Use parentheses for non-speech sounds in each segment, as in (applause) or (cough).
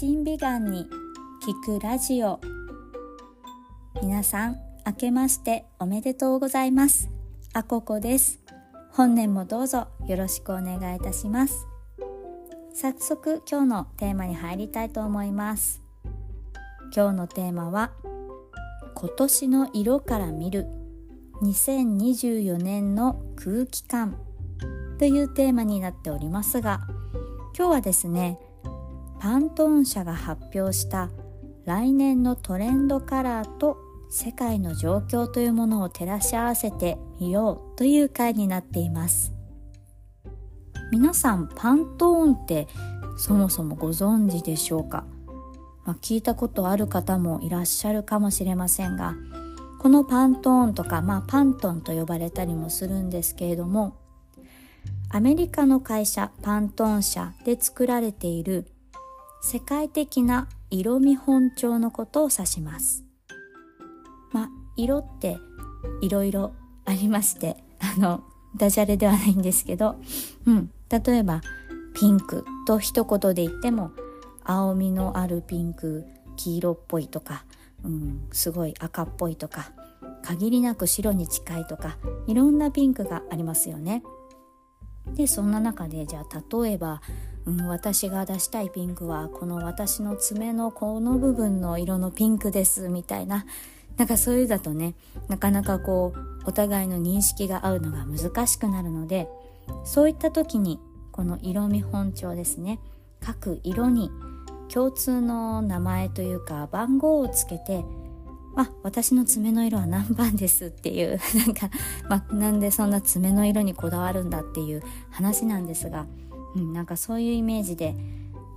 新美顔に聞くラジオ。皆さん明けましておめでとうございます。あここです。本年もどうぞよろしくお願いいたします。早速今日のテーマに入りたいと思います。今日のテーマは今年の色から見る。2024年の空気感。というテーマになっておりますが今日はですねパントーン社が発表した来年のトレンドカラーと世界の状況というものを照らし合わせてみようという回になっています。皆さんパントーンってそもそもご存知でしょうか、まあ、聞いたことある方もいらっしゃるかもしれませんがこのパントーンとか、まあ、パントンと呼ばれたりもするんですけれどもアメリカの会社パントーン社で作られている世界的な色見本帳のことを指します。まあ、色っていろいろありまして、(laughs) あの、ダジャレではないんですけど、うん、例えば、ピンクと一言で言っても、青みのあるピンク、黄色っぽいとか、うん、すごい赤っぽいとか、限りなく白に近いとか、いろんなピンクがありますよね。で、そんな中で、じゃあ例えば、うん、私が出したいピンクはこの私の爪のこの部分の色のピンクですみたいな。なんかそういうだとねなかなかこうお互いの認識が合うのが難しくなるのでそういった時にこの色見本帳ですね。各色に共通の名前というか番号をつけてあ私の爪の色は何番ですっていうなんか、ま、なんでそんな爪の色にこだわるんだっていう話なんですがうん、なんかそういうイメージで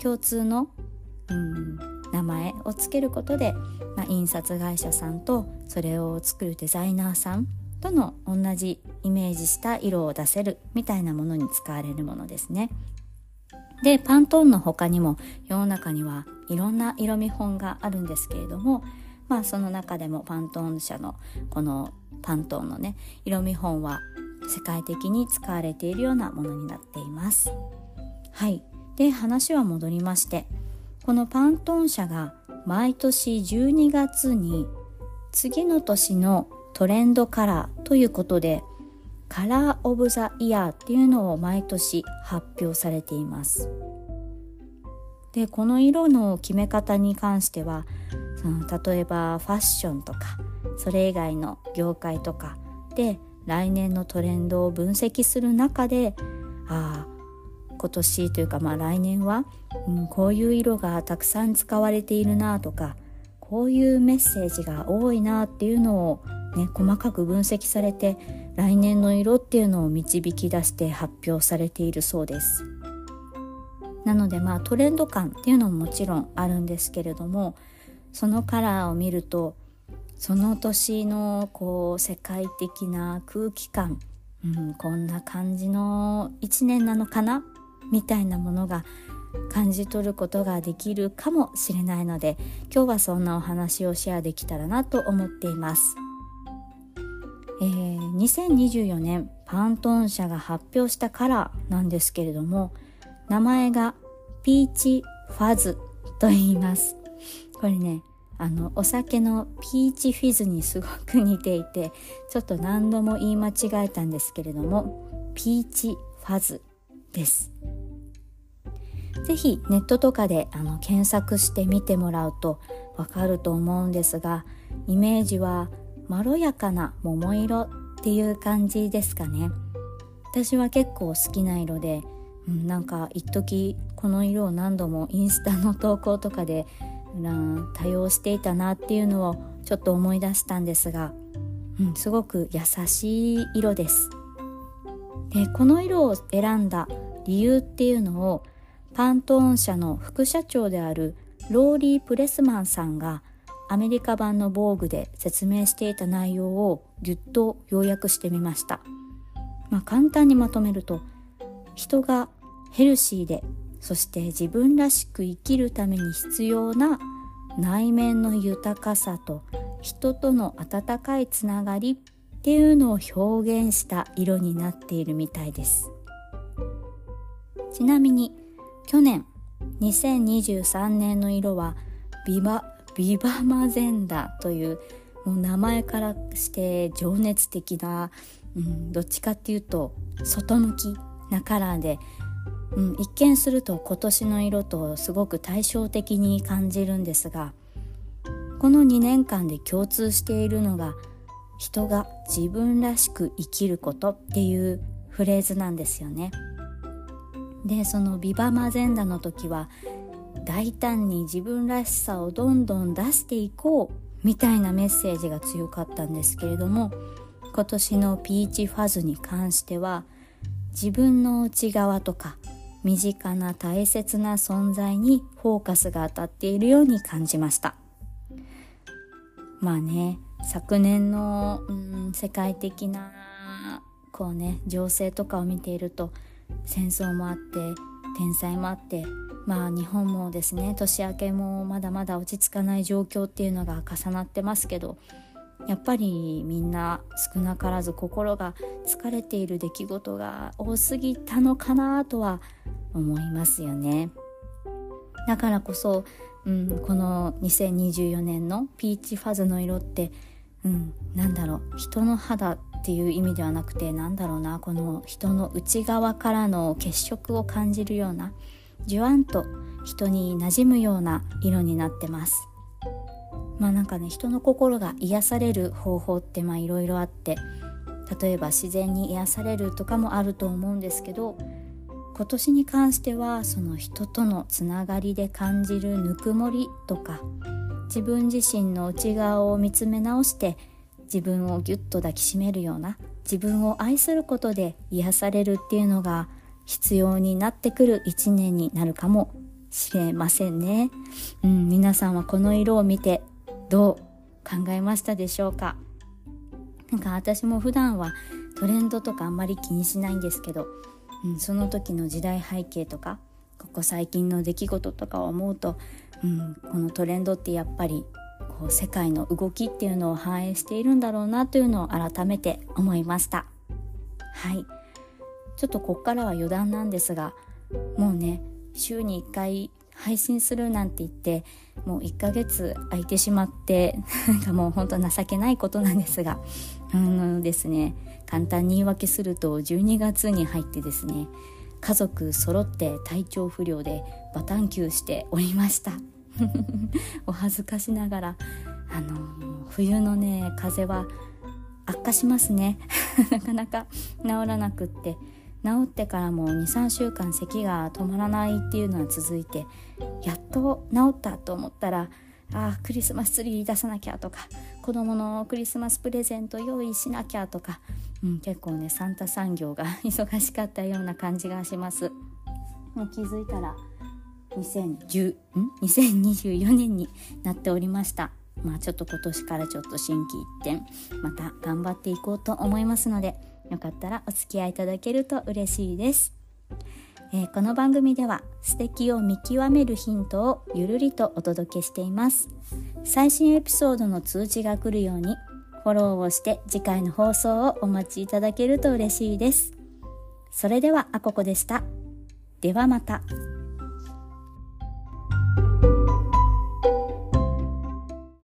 共通の、うん、名前をつけることで、まあ、印刷会社さんとそれを作るデザイナーさんとの同じイメージした色を出せるみたいなものに使われるものですね。でパントーンの他にも世の中にはいろんな色見本があるんですけれどもまあその中でもパントーン社のこのパントーンのね色見本は世界的に使われているようなものになっています。はい。で話は戻りましてこのパントン社が毎年12月に次の年のトレンドカラーということでカラーオブザイヤーっていうのを毎年発表されています。でこの色の決め方に関してはその例えばファッションとかそれ以外の業界とかで来年のトレンドを分析する中でああ今年というかまあ来年は、うん、こういう色がたくさん使われているなとかこういうメッセージが多いなっていうのをね細かく分析されて来年の色っていうのを導き出して発表されているそうです。なのでまあトレンド感っていうのももちろんあるんですけれどもそのカラーを見るとその年のこう世界的な空気感、うん、こんな感じの一年なのかなみたいなものが感じ取ることができるかもしれないので今日はそんなお話をシェアできたらなと思っています。えー、2024年パントーン社が発表したカラーなんですけれども名前がピーチファズと言いますこれねあのお酒のピーチフィズにすごく似ていてちょっと何度も言い間違えたんですけれどもピーチファズです。ぜひネットとかであの検索してみてもらうとわかると思うんですがイメージはまろやかな桃色っていう感じですかね。私は結構好きな色で、うん、なんか一時この色を何度もインスタの投稿とかで、うん、多用していたなっていうのをちょっと思い出したんですが、うん、すごく優しい色です。でこの色を選んだ理由っていうのをパントーン社の副社長であるローリー・プレスマンさんがアメリカ版の防具で説明していた内容をぎゅっと要約してみました、まあ、簡単にまとめると人がヘルシーでそして自分らしく生きるために必要な内面の豊かさと人との温かいつながりっていうのを表現した色になっているみたいです。ちなみに去年2023年の色はビバビバマゼンダというもう名前からして情熱的な、うん、どっちかっていうと外向きなカラーで、うん、一見すると今年の色とすごく対照的に感じるんですがこの2年間で共通しているのが人が自分らしく生きることっていうフレーズなんですよね。でそのビバマゼンダの時は大胆に自分らしさをどんどん出していこうみたいなメッセージが強かったんですけれども今年のピーチファズに関しては自分の内側とか身近な大切な存在にフォーカスが当たっているように感じました。まあね昨年の、うん、世界的なこうね情勢とかを見ていると戦争もあって天災もあってまあ日本もですね年明けもまだまだ落ち着かない状況っていうのが重なってますけどやっぱりみんな少なからず心が疲れている出来事が多すぎたのかなとは思いますよね。だからこそ、うん、この2024年のピーチファズの色って、うん、なんだろう人の肌っていう意味ではなくてなんだろうなこの人の内側からの血色を感じるようなじゅわんと人に馴染むような色になってます。まあなんかね人の心が癒される方法ってまあいろいろあって例えば自然に癒されるとかもあると思うんですけど今年に関してはその人とのつながりで感じるぬくもりとか自分自身の内側を見つめ直して自分をぎゅっと抱きしめるような自分を愛することで癒されるっていうのが必要になってくる一年になるかもしれませんね。うん、皆さんはこの色を見てどう考えましたでしょうか？なんか私も普段はトレンドとかあんまり気にしないんですけど、うん、その時の時代背景とかここ最近の出来事とかを思うと、うん、このトレンドってやっぱりこう世界の動きっていうのを反映しているんだろうなというのを改めて思いました。はい。ちょっとこっからは余談なんですがもうね週に1回配信するなんて言ってもう1ヶ月空いてしまって (laughs) なんかもうほんと情けないことなんですがあのですね簡単に言い訳すると12月に入ってですね家族揃って体調不良でバタンキューしておりました。お恥ずかしながらあの冬のね風は悪化しますね。(laughs) なかなか治らなくって治ってからも23週間咳が止まらないっていうのは続いてやっと治ったと思ったらあクリスマスツリー出さなきゃとか子供のクリスマスプレゼント用意しなきゃとか、うん、結構ねサンタ産業が (laughs) 忙しかったような感じがします。もう気づいたら2010ん？2024年になっておりました。まあちょっと今年からちょっと心機一転また頑張っていこうと思いますのでよかったらお付き合いいただけると嬉しいです、えー、この番組では素敵を見極めるヒントをゆるりとお届けしています。最新エピソードの通知が来るようにフォローをして次回の放送をお待ちいただけると嬉しいです。それではあここでした。ではまた。